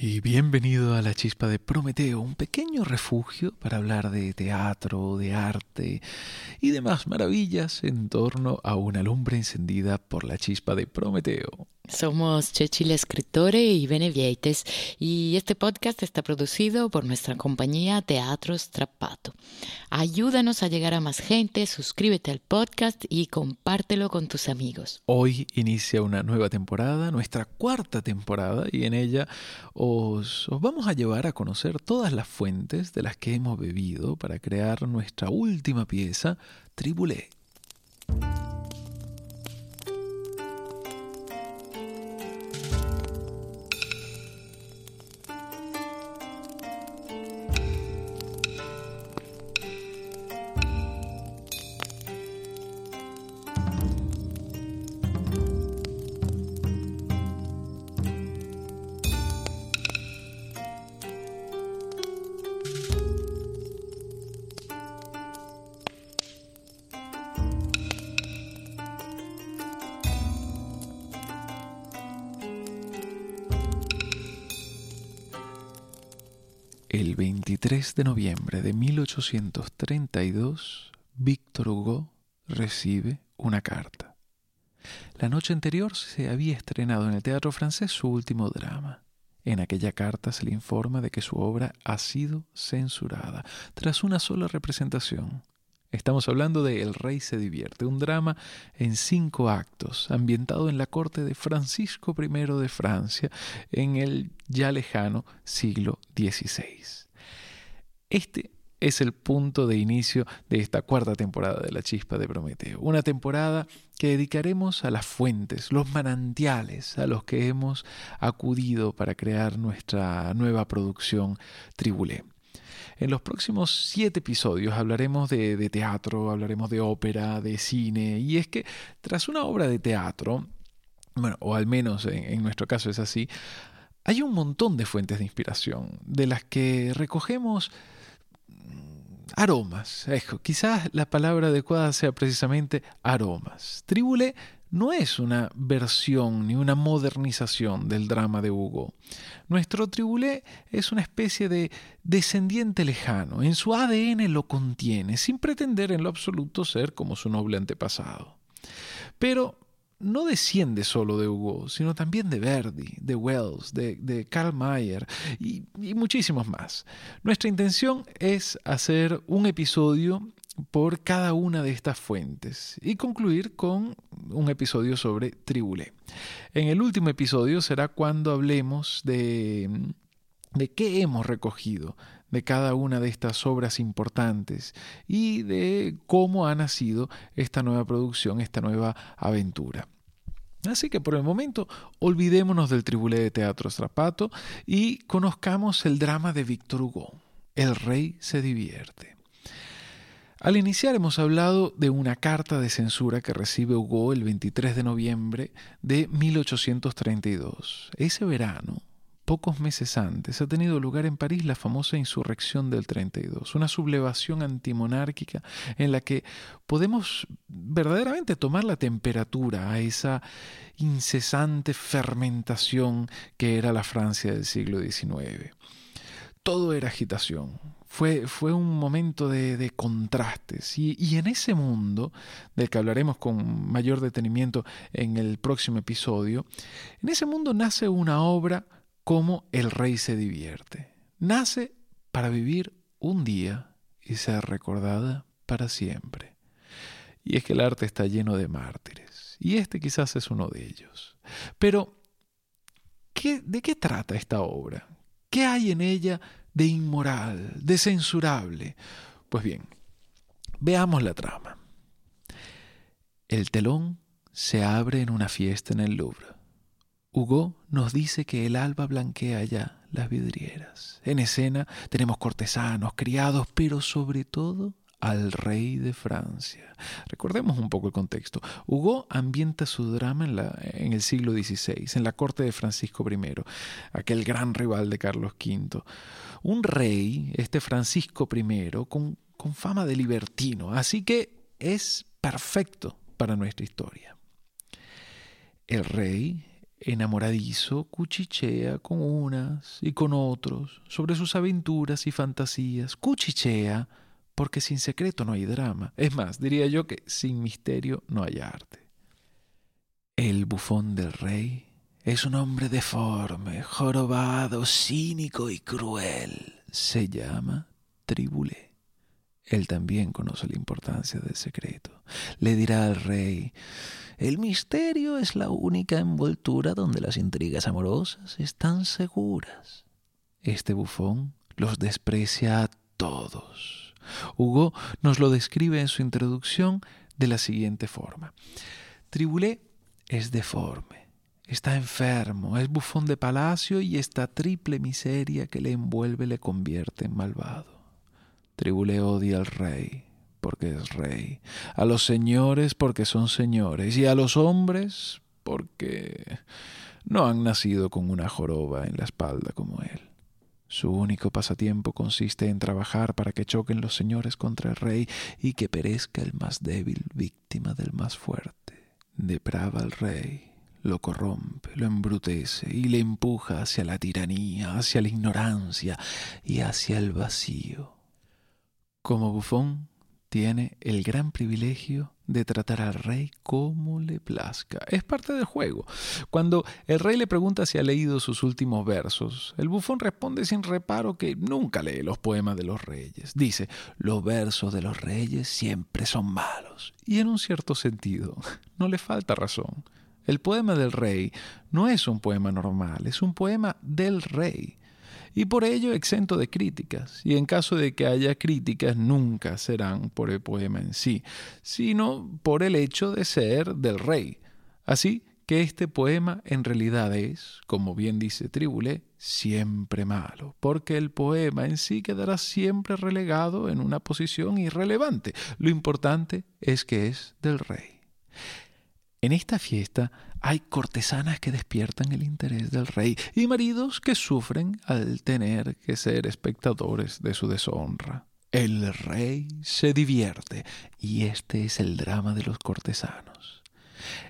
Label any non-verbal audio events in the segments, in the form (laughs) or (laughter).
Y bienvenido a la chispa de Prometeo, un pequeño refugio para hablar de teatro, de arte y demás maravillas en torno a una lumbre encendida por la chispa de Prometeo. Somos Cecilia Escritore y Benevieites y este podcast está producido por nuestra compañía Teatro Strappato. Ayúdanos a llegar a más gente, suscríbete al podcast y compártelo con tus amigos. Hoy inicia una nueva temporada, nuestra cuarta temporada, y en ella os, os vamos a llevar a conocer todas las fuentes de las que hemos bebido para crear nuestra última pieza, Tribulé. 23 de noviembre de 1832, Víctor Hugo recibe una carta. La noche anterior se había estrenado en el teatro francés su último drama. En aquella carta se le informa de que su obra ha sido censurada tras una sola representación. Estamos hablando de El Rey se divierte, un drama en cinco actos, ambientado en la corte de Francisco I de Francia en el ya lejano siglo XVI. Este es el punto de inicio de esta cuarta temporada de La Chispa de Prometeo, una temporada que dedicaremos a las fuentes, los manantiales a los que hemos acudido para crear nuestra nueva producción Tribulé. En los próximos siete episodios hablaremos de, teatro, hablaremos de ópera, de cine, y es que tras una obra de teatro, bueno, o al menos en, nuestro caso es así, hay un montón de fuentes de inspiración, de las que recogemos aromas. quizás la palabra adecuada sea precisamente aromas. Tribule no es una versión ni una modernización del drama de Hugo. Nuestro tribulé es una especie de descendiente lejano, en su ADN lo contiene, sin pretender en lo absoluto ser como su noble antepasado. Pero no desciende solo de Hugo, sino también de Verdi, de Wells, de, Karl Mayer y, y muchísimos más. Nuestra intención es hacer un episodio por cada una de estas fuentes y concluir con un episodio sobre Tribulé. En el último episodio será cuando hablemos de, de qué hemos recogido de cada una de estas obras importantes y de cómo ha nacido esta nueva producción, esta nueva aventura. Así que por el momento olvidémonos del Tribulé de Teatro Strapato y conozcamos el drama de Víctor Hugo. El rey se divierte. Al iniciar hemos hablado de una carta de censura que recibe Hugo el 23 de noviembre de 1832. Ese verano, pocos meses antes, ha tenido lugar en París la famosa insurrección del 32, una sublevación antimonárquica en la que podemos verdaderamente tomar la temperatura a esa incesante fermentación que era la Francia del siglo XIX. Todo era agitación, fue, fue un momento de, contrastes. Y, y, en ese mundo, del que hablaremos con mayor detenimiento en el próximo episodio, en ese mundo nace una obra como El Rey se divierte. Nace para vivir un día y ser recordada para siempre. Y es que el arte está lleno de mártires, y este quizás es uno de ellos. Pero, ¿qué, ¿de qué trata esta obra? ¿Qué hay en ella de inmoral, de censurable. Pues bien, veamos la trama. El telón se abre en una fiesta en el Louvre. Hugo nos dice que el alba blanquea ya las vidrieras. En escena tenemos cortesanos, criados, pero sobre todo al rey de Francia. Recordemos un poco el contexto. Hugo ambienta su drama en, el siglo XVI, en la corte de Francisco I, aquel gran rival de Carlos V. Un rey, este Francisco I, con fama de libertino, así que es perfecto para nuestra historia. El rey enamoradizo, cuchichea con unas y con otros sobre sus aventuras y fantasías. Cuchichea porque sin secreto no hay drama. Es más, diría yo que sin misterio no hay arte. El bufón del rey es un hombre deforme, jorobado, cínico y cruel. Se llama Tribulé. Él también conoce la importancia del secreto. Le dirá al rey, el misterio es la única envoltura donde las intrigas amorosas están seguras. Este bufón los desprecia a todos. Hugo nos lo describe en su introducción de la siguiente forma. Tribulé es deforme, está enfermo, es bufón de palacio y esta triple miseria que le envuelve le convierte en malvado. Tribulé odia al rey porque es rey, a los señores porque son señores y a los hombres porque no han nacido con una joroba en la espalda como él. Su único pasatiempo consiste en trabajar para que choquen los señores contra el rey y que perezca el más débil víctima del más fuerte. Deprava al rey, lo corrompe, lo embrutece y le empuja hacia la tiranía, hacia la ignorancia y hacia el vacío. Como bufón, tiene el gran privilegio de tratar al rey como le plazca. Es parte del juego. Cuando el rey le pregunta si ha leído sus últimos versos, el bufón responde sin reparo que nunca lee los poemas de los reyes. Dice, los versos de los reyes siempre son malos. Y en un cierto sentido, no le falta razón. El poema del rey no es un poema normal, es un poema del rey y por ello exento de críticas, y en caso de que haya críticas nunca serán por el poema en sí, sino por el hecho de ser del rey. Así que este poema en realidad es, como bien dice Tribulé, siempre malo, porque el poema en sí quedará siempre relegado en una posición irrelevante. Lo importante es que es del rey. En esta fiesta hay cortesanas que despiertan el interés del rey y maridos que sufren al tener que ser espectadores de su deshonra. El rey se divierte y este es el drama de los cortesanos.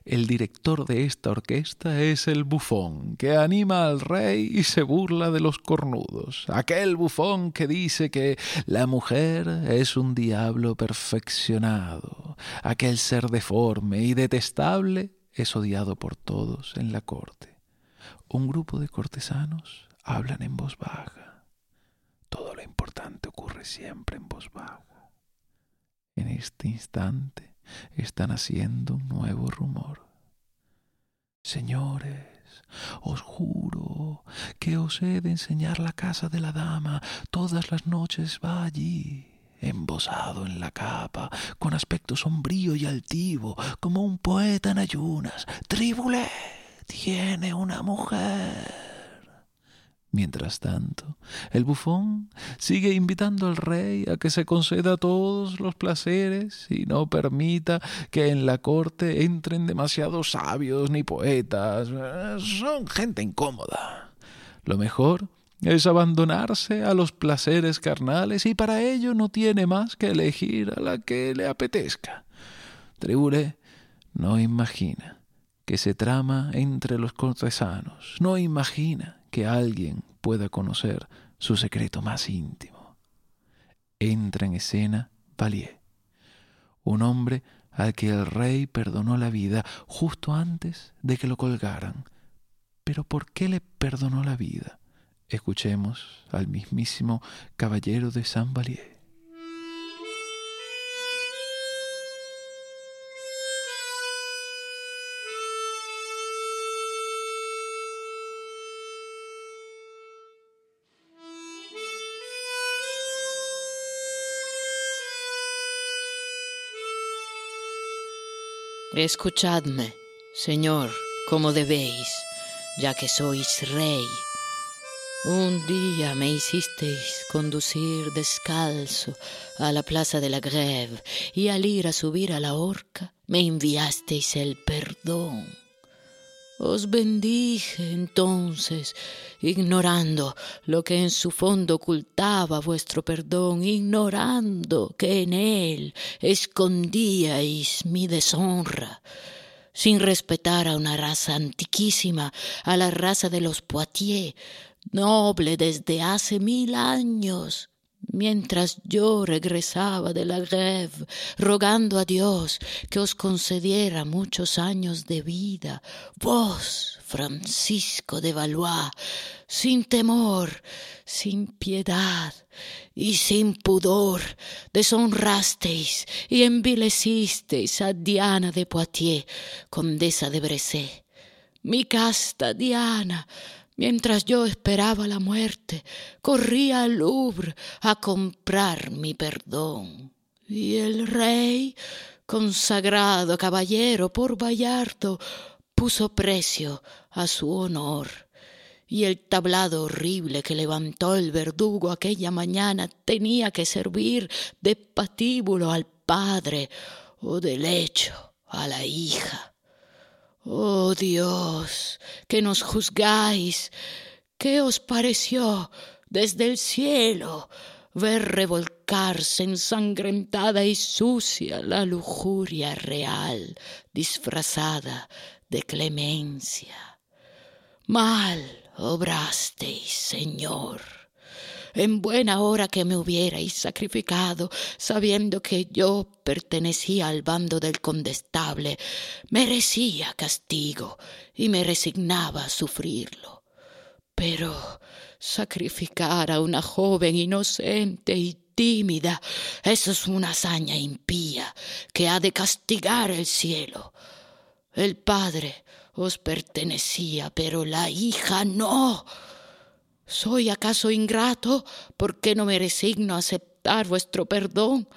El director de esta orquesta es el bufón, que anima al rey y se burla de los cornudos. Aquel bufón que dice que la mujer es un diablo perfeccionado. Aquel ser deforme y detestable es odiado por todos en la corte. Un grupo de cortesanos hablan en voz baja. Todo lo importante ocurre siempre en voz baja. En este instante están haciendo un nuevo rumor. Señores, os juro que os he de enseñar la casa de la dama. Todas las noches va allí embosado en la capa, con aspecto sombrío y altivo, como un poeta en ayunas. Tribulé tiene una mujer. Mientras tanto, el bufón sigue invitando al rey a que se conceda todos los placeres y no permita que en la corte entren demasiados sabios ni poetas. Son gente incómoda. Lo mejor es abandonarse a los placeres carnales y para ello no tiene más que elegir a la que le apetezca. Tribule no imagina que se trama entre los cortesanos, no imagina que alguien pueda conocer su secreto más íntimo. Entra en escena Valier, un hombre al que el rey perdonó la vida justo antes de que lo colgaran. Pero ¿por qué le perdonó la vida? Escuchemos al mismísimo caballero de Saint Valier. Escuchadme, Señor, como debéis, ya que sois rey un día me hicisteis conducir descalzo a la plaza de la Greve y al ir a subir a la horca me enviasteis el perdón. Os bendije entonces, ignorando lo que en su fondo ocultaba vuestro perdón, ignorando que en él escondíais mi deshonra sin respetar a una raza antiquísima, a la raza de los Poitiers, noble desde hace mil años. Mientras yo regresaba de la greve, rogando a Dios que os concediera muchos años de vida, vos, Francisco de Valois, sin temor, sin piedad y sin pudor, deshonrasteis y envilecisteis a Diana de Poitiers, condesa de Bressé. Mi casta Diana, mientras yo esperaba la muerte, corría al Louvre a comprar mi perdón. Y el rey, consagrado caballero por Vallardo, puso precio a su honor y el tablado horrible que levantó el verdugo aquella mañana tenía que servir de patíbulo al padre o de lecho a la hija. Oh Dios, que nos juzgáis, ¿qué os pareció desde el cielo ver revolcarse ensangrentada y sucia la lujuria real disfrazada de clemencia? Mal obrasteis, Señor. En buena hora que me hubierais sacrificado, sabiendo que yo pertenecía al bando del condestable, merecía castigo y me resignaba a sufrirlo. Pero sacrificar a una joven inocente y tímida, eso es una hazaña impía que ha de castigar el cielo. El Padre os pertenecía, pero la hija no. ¿Soy acaso ingrato? ¿Por qué no me resigno a aceptar vuestro perdón?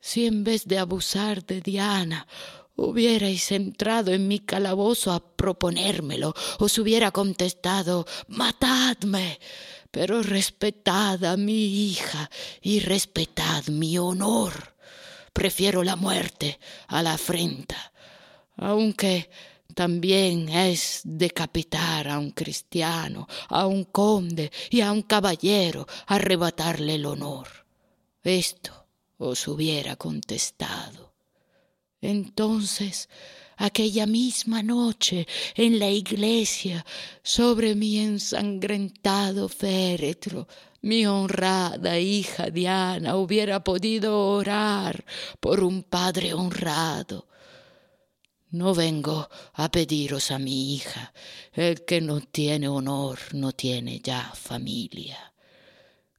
Si en vez de abusar de Diana hubierais entrado en mi calabozo a proponérmelo, os hubiera contestado matadme, pero respetad a mi hija y respetad mi honor. Prefiero la muerte a la afrenta, aunque también es decapitar a un cristiano, a un conde y a un caballero, arrebatarle el honor. Esto os hubiera contestado. Entonces, aquella misma noche, en la iglesia, sobre mi ensangrentado féretro, mi honrada hija Diana hubiera podido orar por un padre honrado no vengo a pediros a mi hija. El que no tiene honor no tiene ya familia.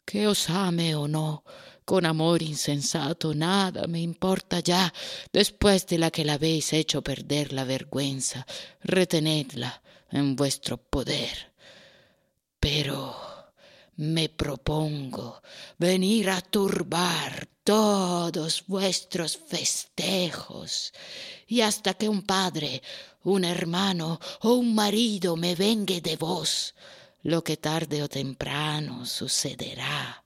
Que os ame o no, con amor insensato, nada me importa ya, después de la que la habéis hecho perder la vergüenza, retenedla en vuestro poder. Pero me propongo venir a turbar todos vuestros festejos, y hasta que un padre, un hermano o un marido me vengue de vos, lo que tarde o temprano sucederá.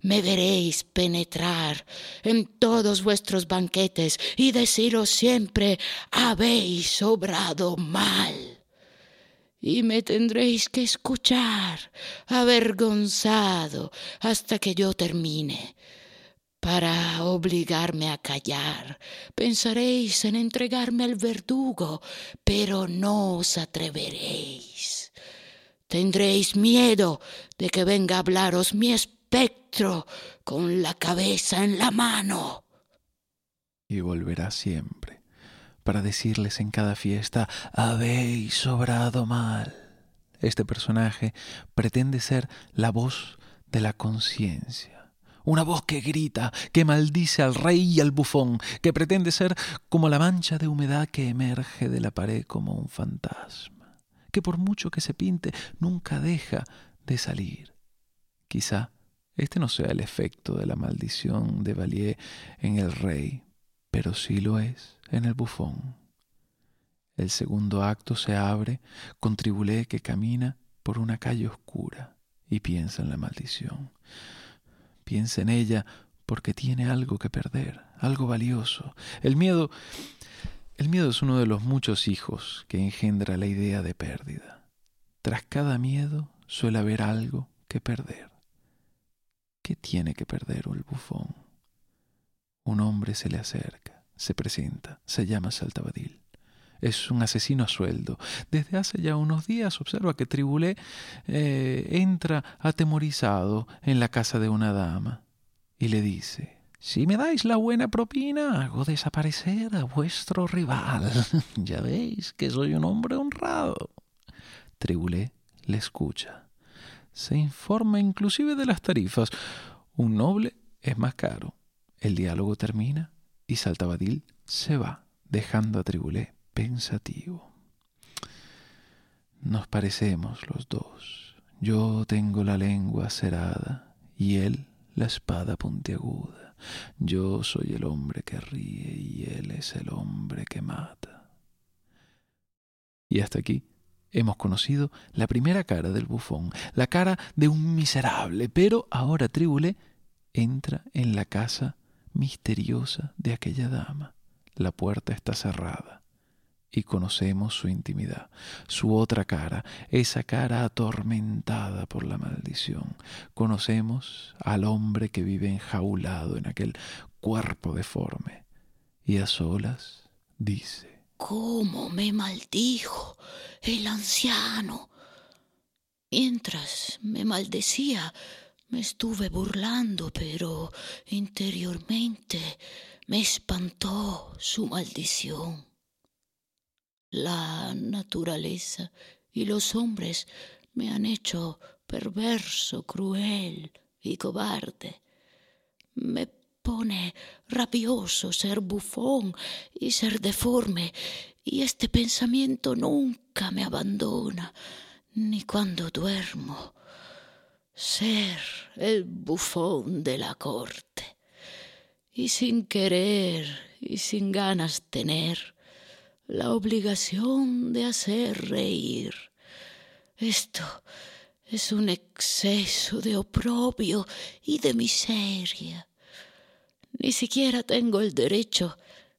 Me veréis penetrar en todos vuestros banquetes y deciros siempre habéis obrado mal y me tendréis que escuchar avergonzado hasta que yo termine. Para obligarme a callar, pensaréis en entregarme al verdugo, pero no os atreveréis. Tendréis miedo de que venga a hablaros mi espectro con la cabeza en la mano. Y volverá siempre para decirles en cada fiesta, habéis sobrado mal. Este personaje pretende ser la voz de la conciencia, una voz que grita, que maldice al rey y al bufón, que pretende ser como la mancha de humedad que emerge de la pared como un fantasma, que por mucho que se pinte nunca deja de salir. Quizá este no sea el efecto de la maldición de Valier en el rey, pero sí lo es en el bufón. El segundo acto se abre con Tribulé que camina por una calle oscura y piensa en la maldición. Piensa en ella porque tiene algo que perder, algo valioso. El miedo, el miedo es uno de los muchos hijos que engendra la idea de pérdida. Tras cada miedo suele haber algo que perder. ¿Qué tiene que perder el bufón? Un hombre se le acerca se presenta, se llama Saltabadil. Es un asesino a sueldo. Desde hace ya unos días observa que Tribulé eh, entra atemorizado en la casa de una dama y le dice, si me dais la buena propina, hago desaparecer a vuestro rival. (laughs) ya veis que soy un hombre honrado. Tribulé le escucha. Se informa inclusive de las tarifas. Un noble es más caro. El diálogo termina y Saltabadil se va, dejando a Tribulé pensativo. Nos parecemos los dos. Yo tengo la lengua cerrada y él la espada puntiaguda. Yo soy el hombre que ríe y él es el hombre que mata. Y hasta aquí hemos conocido la primera cara del bufón, la cara de un miserable, pero ahora Tribulé entra en la casa misteriosa de aquella dama. La puerta está cerrada y conocemos su intimidad, su otra cara, esa cara atormentada por la maldición. Conocemos al hombre que vive enjaulado en aquel cuerpo deforme y a solas dice, ¿Cómo me maldijo el anciano? Mientras me maldecía, me estuve burlando, pero interiormente me espantó su maldición. La naturaleza y los hombres me han hecho perverso, cruel y cobarde. Me pone rabioso ser bufón y ser deforme, y este pensamiento nunca me abandona, ni cuando duermo ser el bufón de la corte. Y sin querer y sin ganas tener la obligación de hacer reír. Esto es un exceso de oprobio y de miseria. Ni siquiera tengo el derecho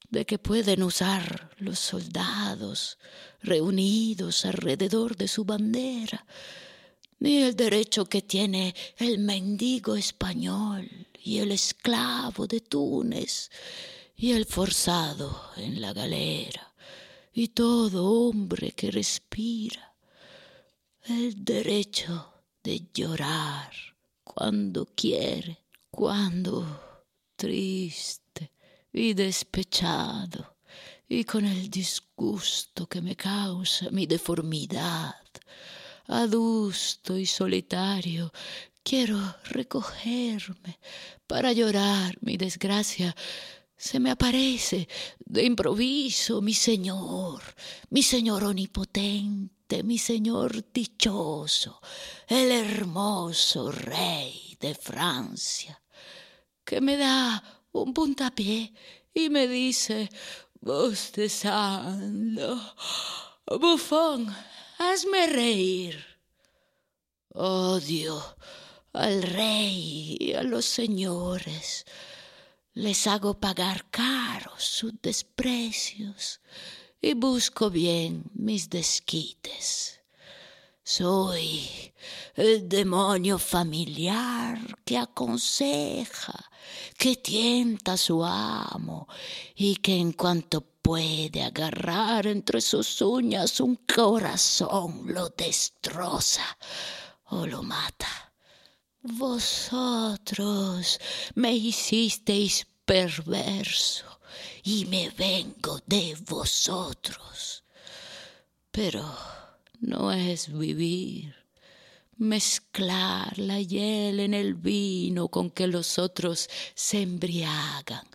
de que pueden usar los soldados reunidos alrededor de su bandera el derecho que tiene el mendigo español y el esclavo de Túnez y el forzado en la galera y todo hombre que respira el derecho de llorar cuando quiere, cuando triste y despechado y con el disgusto que me causa mi deformidad adusto y solitario, quiero recogerme para llorar mi desgracia. Se me aparece de improviso mi Señor, mi Señor omnipotente, mi Señor dichoso, el hermoso Rey de Francia, que me da un puntapié y me dice, bostezando, bufón, hazme reír. Odio al rey y a los señores. Les hago pagar caros sus desprecios y busco bien mis desquites. Soy el demonio familiar que aconseja, que tienta a su amo y que en cuanto puede agarrar entre sus uñas un corazón, lo destroza o lo mata. Vosotros me hicisteis perverso y me vengo de vosotros. Pero no es vivir mezclar la hiel en el vino con que los otros se embriagan,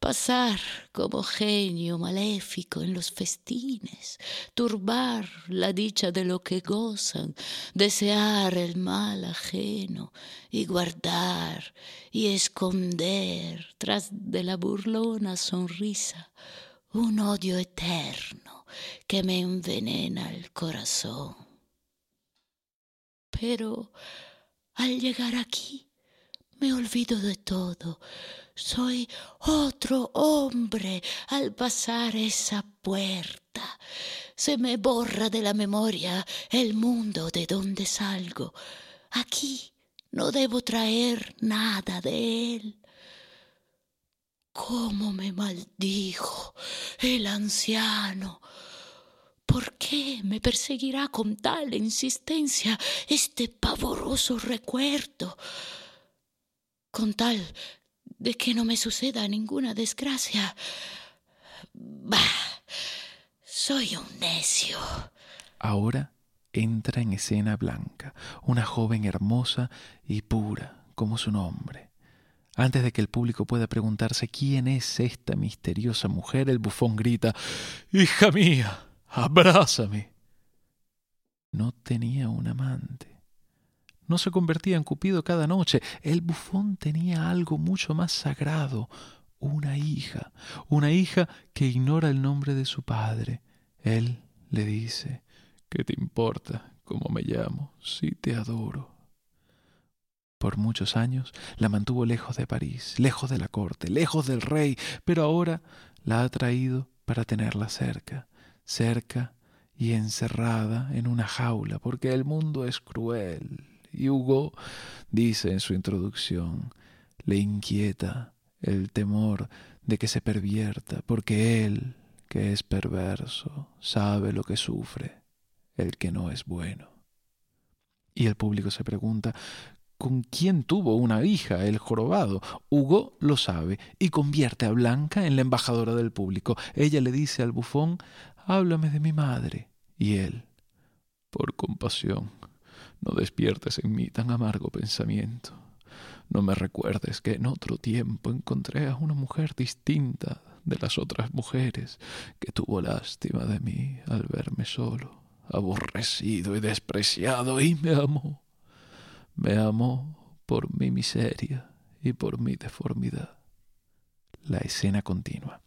pasar como genio maléfico en los festines, turbar la dicha de lo que gozan, desear el mal ajeno y guardar y esconder tras de la burlona sonrisa un odio eterno que me envenena el corazón pero al llegar aquí me olvido de todo. Soy otro hombre al pasar esa puerta. Se me borra de la memoria el mundo de donde salgo. Aquí no debo traer nada de él. ¿Cómo me maldijo el anciano? ¿Por qué me perseguirá con tal insistencia este pavoroso recuerdo? Con tal de que no me suceda ninguna desgracia. Bah, soy un necio. Ahora entra en escena Blanca, una joven hermosa y pura como su nombre. Antes de que el público pueda preguntarse quién es esta misteriosa mujer, el bufón grita, Hija mía, abrázame. No tenía un amante. No se convertía en Cupido cada noche. El bufón tenía algo mucho más sagrado, una hija, una hija que ignora el nombre de su padre. Él le dice, ¿qué te importa cómo me llamo si te adoro? Por muchos años la mantuvo lejos de París, lejos de la corte, lejos del rey, pero ahora la ha traído para tenerla cerca, cerca y encerrada en una jaula, porque el mundo es cruel. Y Hugo dice en su introducción, le inquieta el temor de que se pervierta, porque él, que es perverso, sabe lo que sufre el que no es bueno. Y el público se pregunta, con quién tuvo una hija el jorobado. Hugo lo sabe y convierte a Blanca en la embajadora del público. Ella le dice al bufón, háblame de mi madre. Y él, por compasión, no despiertes en mí tan amargo pensamiento. No me recuerdes que en otro tiempo encontré a una mujer distinta de las otras mujeres que tuvo lástima de mí al verme solo, aborrecido y despreciado, y me amó me amó por mi miseria y por mi deformidad. La escena continúa.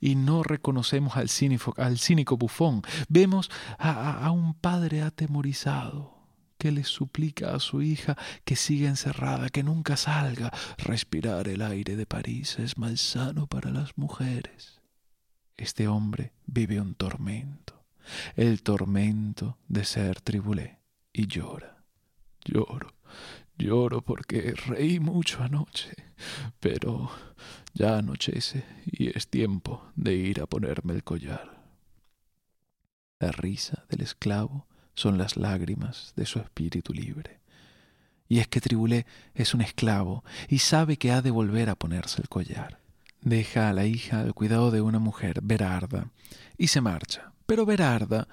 Y no reconocemos al cínico, bufón. Vemos a, a un padre atemorizado que le suplica a su hija que siga encerrada, que nunca salga. Respirar el aire de París es malsano para las mujeres. Este hombre vive un tormento, el tormento de ser tribulé, y llora. Lloro, lloro porque reí mucho anoche, pero ya anochece y es tiempo de ir a ponerme el collar. La risa del esclavo son las lágrimas de su espíritu libre. Y es que Tribulé es un esclavo y sabe que ha de volver a ponerse el collar. Deja a la hija al cuidado de una mujer, Berarda, y se marcha. Pero Berarda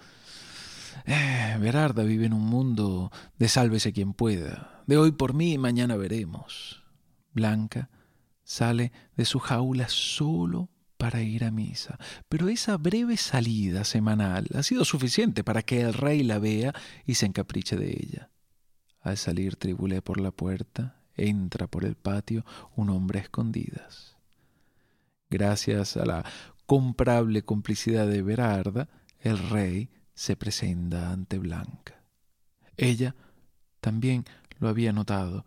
eh, Berarda vive en un mundo de sálvese quien pueda, de hoy por mí y mañana veremos. Blanca sale de su jaula solo para ir a misa, pero esa breve salida semanal ha sido suficiente para que el rey la vea y se encapriche de ella. Al salir Tribulé por la puerta, entra por el patio un hombre a escondidas. Gracias a la comprable complicidad de Berarda, el rey se presenta ante Blanca. Ella también lo había notado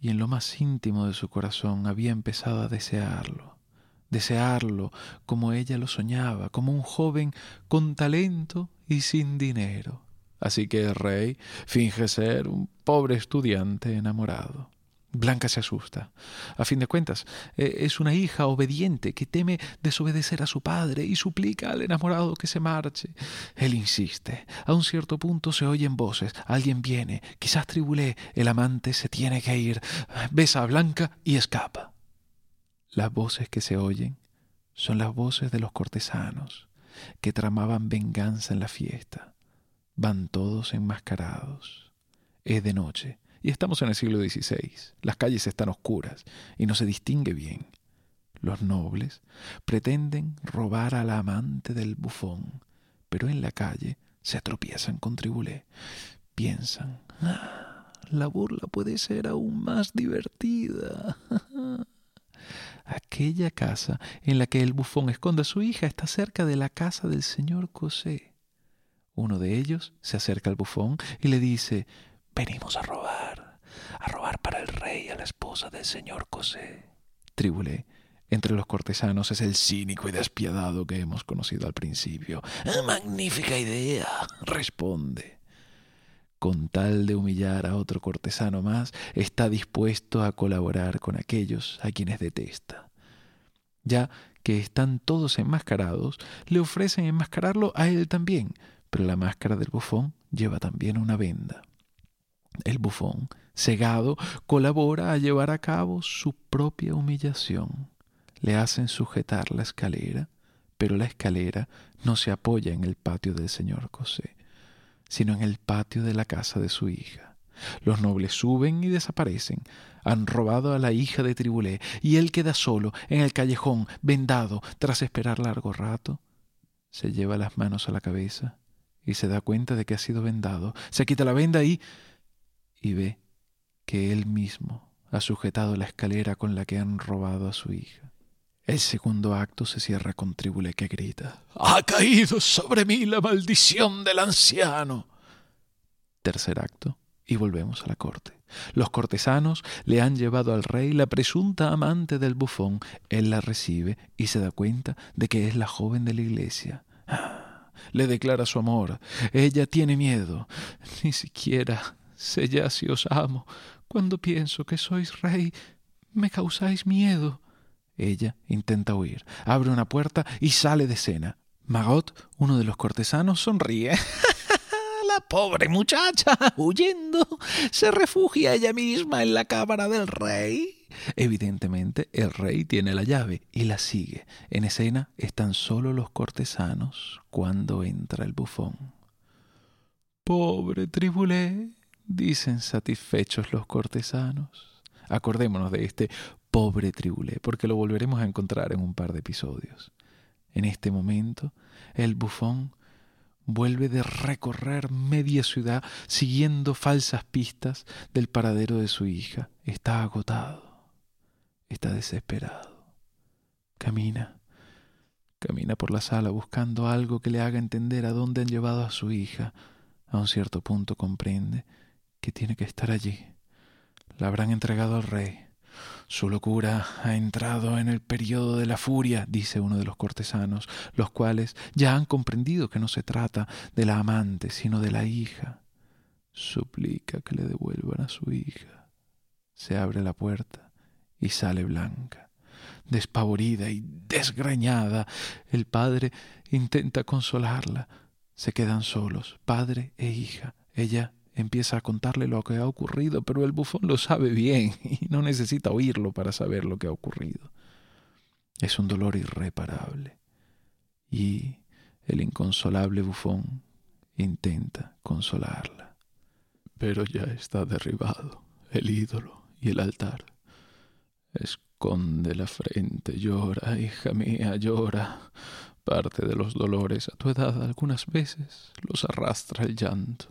y en lo más íntimo de su corazón había empezado a desearlo, desearlo como ella lo soñaba, como un joven con talento y sin dinero. Así que el rey finge ser un pobre estudiante enamorado. Blanca se asusta. A fin de cuentas, eh, es una hija obediente que teme desobedecer a su padre y suplica al enamorado que se marche. Él insiste. A un cierto punto se oyen voces. Alguien viene. Quizás tribulé. El amante se tiene que ir. Besa a Blanca y escapa. Las voces que se oyen son las voces de los cortesanos que tramaban venganza en la fiesta. Van todos enmascarados. Es de noche y estamos en el siglo XVI. Las calles están oscuras y no se distingue bien. Los nobles pretenden robar a la amante del bufón, pero en la calle se tropiezan con Tribulé. Piensan, ah, la burla puede ser aún más divertida. (laughs) Aquella casa en la que el bufón esconde a su hija está cerca de la casa del señor Cosé. Uno de ellos se acerca al bufón y le dice Venimos a robar, a robar para el rey a la esposa del señor Cosé. Tribulé entre los cortesanos es el cínico y despiadado que hemos conocido al principio. Ah, magnífica idea, responde. Con tal de humillar a otro cortesano más, está dispuesto a colaborar con aquellos a quienes detesta. Ya que están todos enmascarados, le ofrecen enmascararlo a él también, pero la máscara del bufón lleva también una venda. El bufón, cegado, colabora a llevar a cabo su propia humillación. Le hacen sujetar la escalera, pero la escalera no se apoya en el patio del señor Cosé, sino en el patio de la casa de su hija. Los nobles suben y desaparecen. Han robado a la hija de Tribulé y él queda solo en el callejón, vendado, tras esperar largo rato. Se lleva las manos a la cabeza y se da cuenta de que ha sido vendado. Se quita la venda y... y ve que él mismo ha sujetado la escalera con la que han robado a su hija. El segundo acto se cierra con Tribulé que grita Ha caído sobre mí la maldición del anciano. Tercer acto y volvemos a la corte. Los cortesanos le han llevado al rey la presunta amante del bufón. Él la recibe y se da cuenta de que es la joven de la iglesia. Ah, le declara su amor. Ella tiene miedo. Ni siquiera sé ya si os amo. Cuando pienso que sois rey, me causáis miedo. Ella intenta huir, abre una puerta y sale de escena. Magot, uno de los cortesanos, sonríe. (laughs) la pobre muchacha, huyendo, se refugia ella misma en la cámara del rey. Evidentemente, el rey tiene la llave y la sigue. En escena están solo los cortesanos cuando entra el bufón. Pobre Tribulé, dicen satisfechos los cortesanos. Acordémonos de este pobre Tribulé, porque lo volveremos a encontrar en un par de episodios. En este momento, el bufón vuelve de recorrer media ciudad siguiendo falsas pistas del paradero de su hija. Está agotado, está desesperado. Camina, camina por la sala buscando algo que le haga entender a dónde han llevado a su hija. A un cierto punto comprende que tiene que estar allí. La habrán entregado al rey. Su locura ha entrado en el periodo de la furia, dice uno de los cortesanos, los cuales ya han comprendido que no se trata de la amante, sino de la hija. Suplica que le devuelvan a su hija. Se abre la puerta y sale Blanca. Despavorida y desgreñada, el padre intenta consolarla. Se quedan solos, padre e hija. Ella empieza a contarle lo que ha ocurrido, pero el bufón lo sabe bien (laughs) y no necesita oírlo para saber lo que ha ocurrido. Es un dolor irreparable. Y el inconsolable bufón intenta consolarla. Pero ya está derribado el ídolo y el altar. Esconde la frente, llora, hija mía, llora. Parte de los dolores a tu edad algunas veces los arrastra el llanto.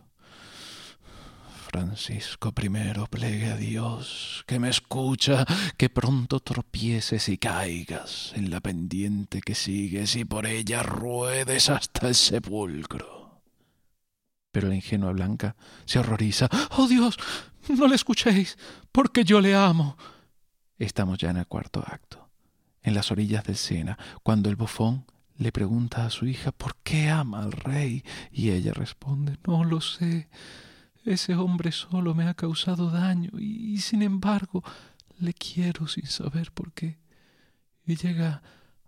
Francisco I, plegue a Dios, que me escucha, que pronto tropieces y caigas en la pendiente que sigues y por ella ruedes hasta el sepulcro. Pero la ingenua Blanca se horroriza. ¡Oh Dios! No le escuchéis, porque yo le amo. Estamos ya en el cuarto acto, en las orillas del Sena, cuando el bufón le pregunta a su hija por qué ama al rey, y ella responde No lo sé. Ese hombre solo me ha causado daño y, sin embargo le quiero sin saber por qué. Y llega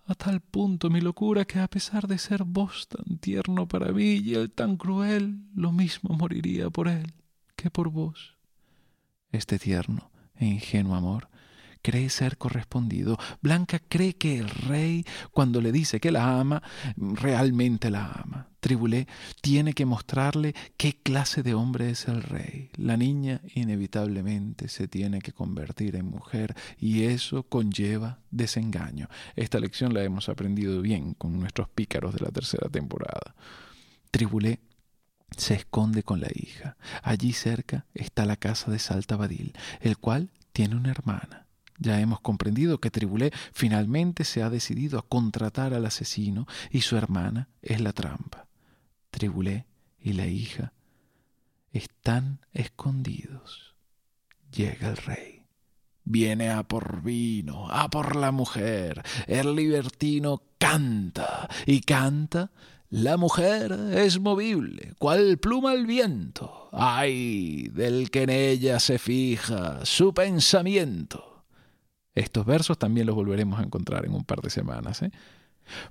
a tal punto mi locura que a pesar de ser vos tan tierno para mí y él tan cruel, lo mismo moriría por él que por vos. Este tierno e ingenuo amor cree ser correspondido. Blanca cree que el rey, cuando le dice que la ama, realmente la ama. Tribulé tiene que mostrarle qué clase de hombre es el rey. La niña inevitablemente se tiene que convertir en mujer y eso conlleva desengaño. Esta lección la hemos aprendido bien con nuestros pícaros de la tercera temporada. Tribulé se esconde con la hija. Allí cerca está la casa de Saltabadil, el cual tiene una hermana. Ya hemos comprendido que Tribulé finalmente se ha decidido a contratar al asesino y su hermana es la trampa. Tribulé y la hija están escondidos. Llega el rey. Viene a por vino, a por la mujer. El libertino canta y canta. La mujer es movible, cual pluma al viento. Ay del que en ella se fija su pensamiento. Estos versos también los volveremos a encontrar en un par de semanas. ¿eh?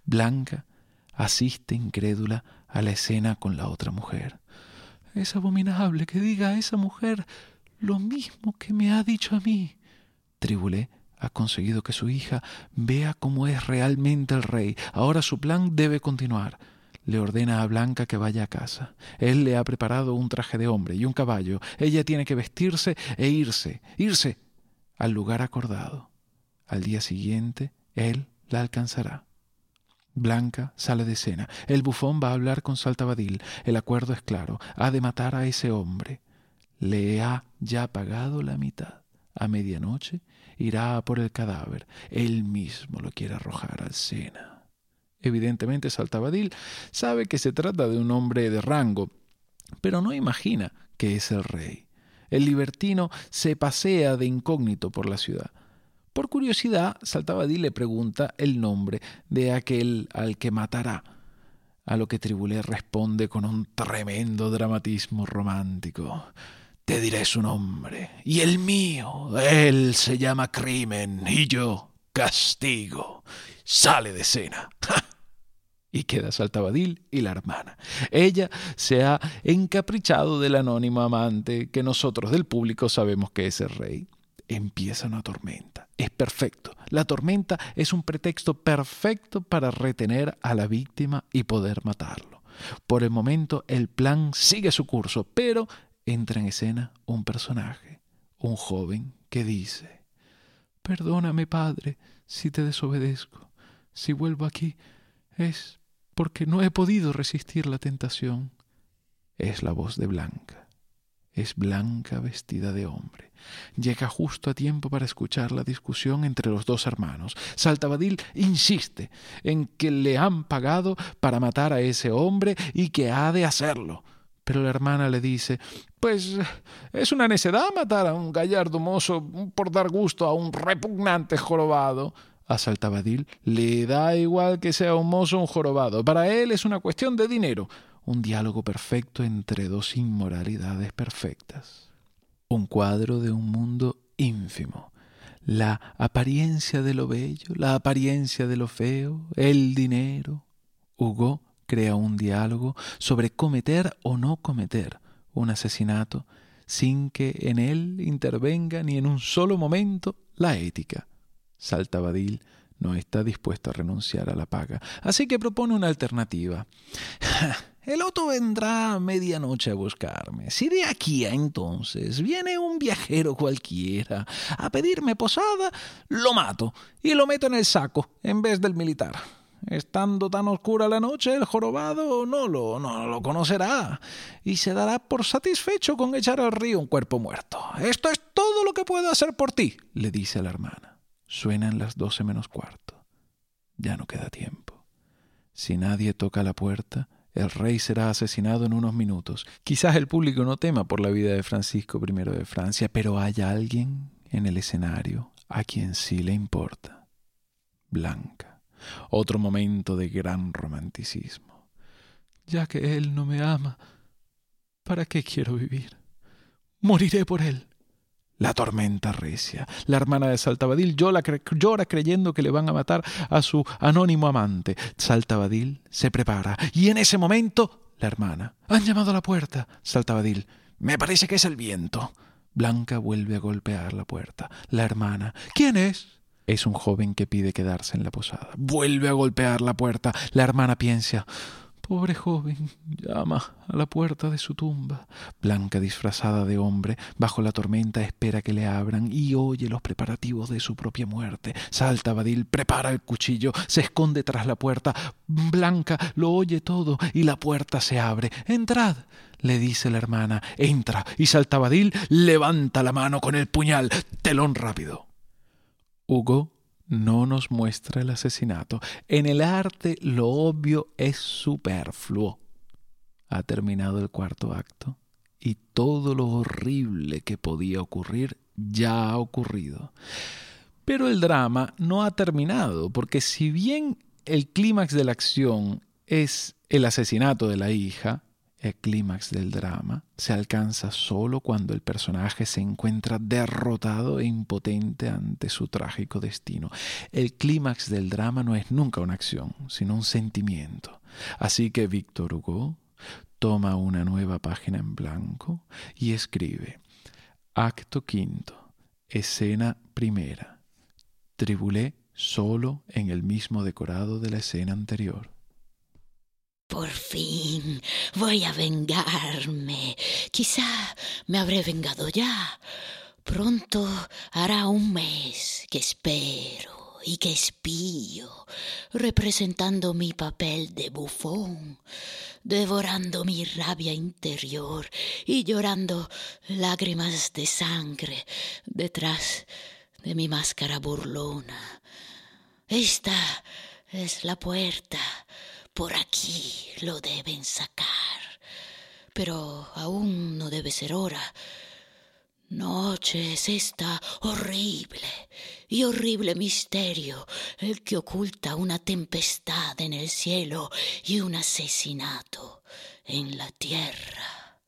Blanca asiste incrédula a la escena con la otra mujer. Es abominable que diga a esa mujer lo mismo que me ha dicho a mí. Tribulé ha conseguido que su hija vea cómo es realmente el rey. Ahora su plan debe continuar. Le ordena a Blanca que vaya a casa. Él le ha preparado un traje de hombre y un caballo. Ella tiene que vestirse e irse, irse al lugar acordado. Al día siguiente, él la alcanzará. Blanca sale de escena. El bufón va a hablar con Saltabadil. El acuerdo es claro. Ha de matar a ese hombre. Le ha ya pagado la mitad. A medianoche irá por el cadáver. Él mismo lo quiere arrojar al Sena. Evidentemente Saltabadil sabe que se trata de un hombre de rango, pero no imagina que es el rey. El libertino se pasea de incógnito por la ciudad. Por curiosidad, Saltabadil le pregunta el nombre de aquel al que matará, a lo que Tribulé responde con un tremendo dramatismo romántico. Te diré su nombre, y el mío. Él se llama crimen, y yo castigo. Sale de escena. Y queda Saltabadil y la hermana. Ella se ha encaprichado del anónimo amante que nosotros del público sabemos que es el rey. Empieza una tormenta. Es perfecto. La tormenta es un pretexto perfecto para retener a la víctima y poder matarlo. Por el momento el plan sigue su curso, pero entra en escena un personaje, un joven que dice, Perdóname, padre, si te desobedezco. Si vuelvo aquí es porque no he podido resistir la tentación. Es la voz de Blanca. Es Blanca vestida de hombre. Llega justo a tiempo para escuchar la discusión entre los dos hermanos. Saltabadil insiste en que le han pagado para matar a ese hombre y que ha de hacerlo. Pero la hermana le dice, pues es una necedad matar a un gallardo mozo por dar gusto a un repugnante jorobado. A Saltabadil le da igual que sea un mozo o un jorobado. Para él es una cuestión de dinero. Un diálogo perfecto entre dos inmoralidades perfectas. Un cuadro de un mundo ínfimo. La apariencia de lo bello, la apariencia de lo feo, el dinero. Hugo crea un diálogo sobre cometer o no cometer un asesinato sin que en él intervenga ni en un solo momento la ética. Saltabadil no está dispuesto a renunciar a la paga, así que propone una alternativa. (laughs) El otro vendrá a medianoche a buscarme. Si de aquí a entonces viene un viajero cualquiera a pedirme posada, lo mato y lo meto en el saco en vez del militar. Estando tan oscura la noche, el jorobado no lo, no lo conocerá y se dará por satisfecho con echar al río un cuerpo muerto. Esto es todo lo que puedo hacer por ti, le dice a la hermana. Suenan las doce menos cuarto. Ya no queda tiempo. Si nadie toca la puerta, el rey será asesinado en unos minutos. Quizás el público no tema por la vida de Francisco I de Francia, pero hay alguien en el escenario a quien sí le importa. Blanca. Otro momento de gran romanticismo. Ya que él no me ama, ¿para qué quiero vivir? Moriré por él. La tormenta recia. La hermana de Saltabadil llora, creyendo que le van a matar a su anónimo amante. Saltabadil se prepara y en ese momento la hermana. Han llamado a la puerta. Saltabadil. Me parece que es el viento. Blanca vuelve a golpear la puerta. La hermana. ¿Quién es? Es un joven que pide quedarse en la posada. Vuelve a golpear la puerta. La hermana piensa. Pobre joven, llama a la puerta de su tumba. Blanca, disfrazada de hombre, bajo la tormenta espera que le abran y oye los preparativos de su propia muerte. Salta Badil, prepara el cuchillo, se esconde tras la puerta. Blanca lo oye todo y la puerta se abre. Entrad, le dice la hermana. Entra y Saltabadil levanta la mano con el puñal. Telón rápido. Hugo no nos muestra el asesinato. En el arte lo obvio es superfluo. Ha terminado el cuarto acto y todo lo horrible que podía ocurrir ya ha ocurrido. Pero el drama no ha terminado, porque si bien el clímax de la acción es el asesinato de la hija, el clímax del drama se alcanza solo cuando el personaje se encuentra derrotado e impotente ante su trágico destino. El clímax del drama no es nunca una acción, sino un sentimiento. Así que Víctor Hugo toma una nueva página en blanco y escribe Acto quinto, escena primera. Tribulé solo en el mismo decorado de la escena anterior. Por fin voy a vengarme. Quizá me habré vengado ya. Pronto hará un mes que espero y que espío, representando mi papel de bufón, devorando mi rabia interior y llorando lágrimas de sangre detrás de mi máscara burlona. Esta es la puerta, por aquí lo deben sacar. Pero aún no debe ser hora Noche es esta horrible y horrible misterio, el que oculta una tempestad en el cielo y un asesinato en la tierra.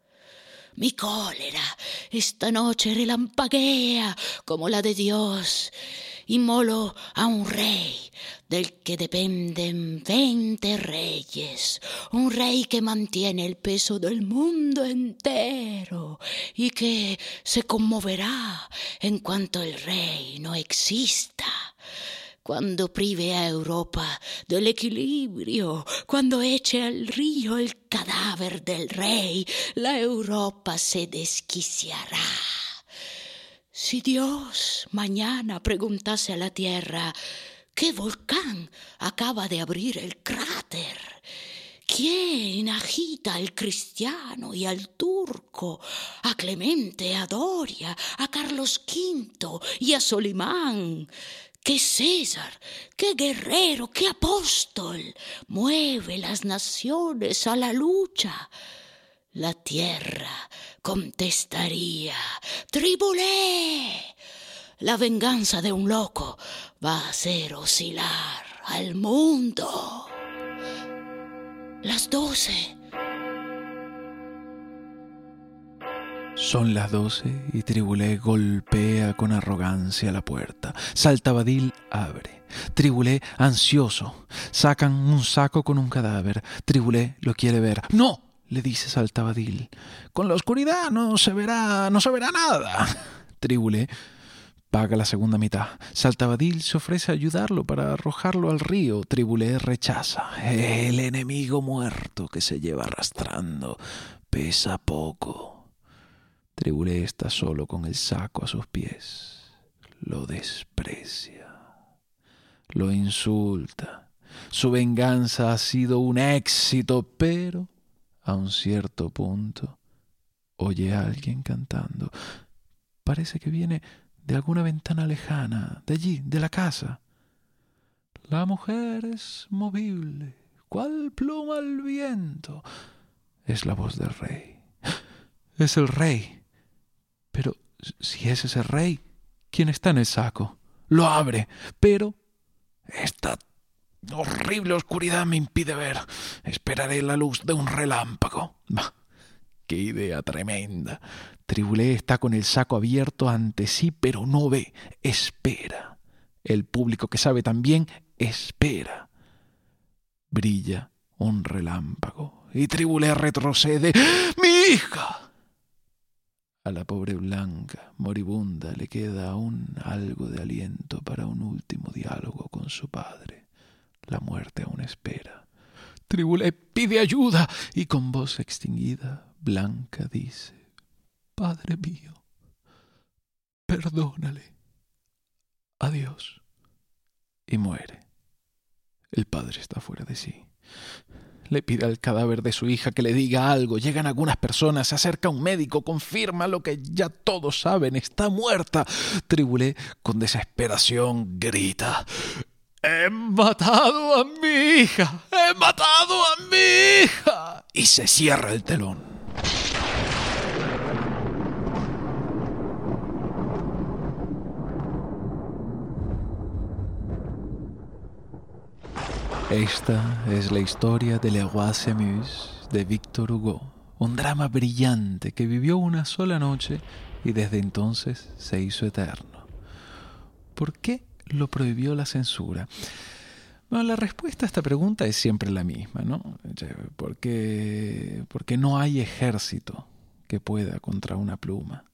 Mi cólera esta noche relampaguea como la de Dios y molo a un rey del que dependen veinte reyes, un rey que mantiene el peso del mundo entero y que se conmoverá en cuanto el rey no exista cuando prive a Europa del equilibrio, cuando eche al río el cadáver del rey, la Europa se desquiciará. Si Dios mañana preguntase a la tierra, ¿qué volcán acaba de abrir el cráter? ¿Quién agita al cristiano y al turco, a Clemente, a Doria, a Carlos V y a Solimán? ¿Qué César, qué guerrero, qué apóstol mueve las naciones a la lucha? La tierra contestaría, Tribulé. La venganza de un loco va a hacer oscilar al mundo. Las doce. Son las doce y Tribulé golpea con arrogancia la puerta. Saltabadil abre. Tribulé, ansioso, sacan un saco con un cadáver. Tribulé lo quiere ver. ¡No! le dice Saltabadil. Con la oscuridad no se verá, no se verá nada. (laughs) Tribulé paga la segunda mitad. Saltabadil se ofrece a ayudarlo para arrojarlo al río. Tribulé rechaza. El enemigo muerto que se lleva arrastrando pesa poco. Tribulé está solo con el saco a sus pies. Lo desprecia. Lo insulta. Su venganza ha sido un éxito, pero a un cierto punto, oye a alguien cantando. Parece que viene de alguna ventana lejana, de allí, de la casa. La mujer es movible, cual pluma al viento. Es la voz del rey. (gasps) Es el rey. Pero si es ese rey, ¿quién está en el saco? Lo abre, pero está horrible oscuridad me impide ver. Esperaré la luz de un relámpago. Bah, ¡Qué idea tremenda! Tribulé está con el saco abierto ante sí, pero no ve, espera. El público que sabe también espera. Brilla un relámpago y Tribulé retrocede. ¡Mi hija! A la pobre Blanca, moribunda, le queda aún algo de aliento para un último diálogo con su padre. La muerte aún espera. Tribulé pide ayuda y con voz extinguida, Blanca dice, Padre mío, perdónale. Adiós. Y muere. El padre está fuera de sí. Le pide al cadáver de su hija que le diga algo. Llegan algunas personas, se acerca un médico, confirma lo que ya todos saben, está muerta. Tribulé con desesperación grita, He matado a mi hija. He matado a mi hija. Y se cierra el telón. Esta es la historia de Le Roi s'amuse de Victor Hugo, un drama brillante que vivió una sola noche y desde entonces se hizo eterno. ¿Por qué lo prohibió la censura. La respuesta a esta pregunta es siempre la misma, ¿no? Porque, porque no hay ejército que pueda contra una pluma.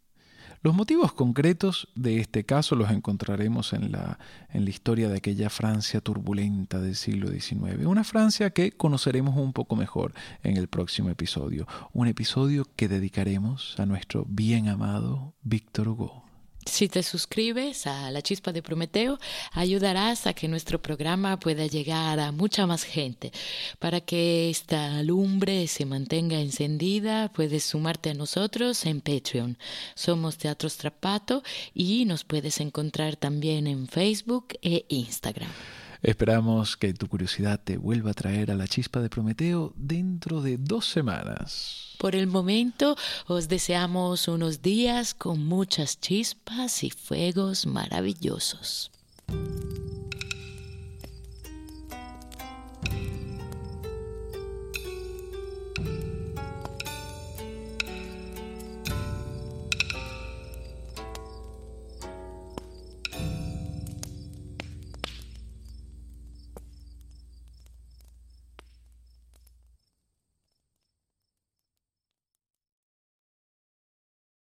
Los motivos concretos de este caso los encontraremos en la, en la historia de aquella Francia turbulenta del siglo XIX, una Francia que conoceremos un poco mejor en el próximo episodio, un episodio que dedicaremos a nuestro bien amado Víctor Hugo. Si te suscribes a La Chispa de Prometeo, ayudarás a que nuestro programa pueda llegar a mucha más gente. Para que esta lumbre se mantenga encendida, puedes sumarte a nosotros en Patreon. Somos Teatro Strapato y nos puedes encontrar también en Facebook e Instagram. Esperamos que tu curiosidad te vuelva a traer a la chispa de Prometeo dentro de dos semanas. Por el momento, os deseamos unos días con muchas chispas y fuegos maravillosos.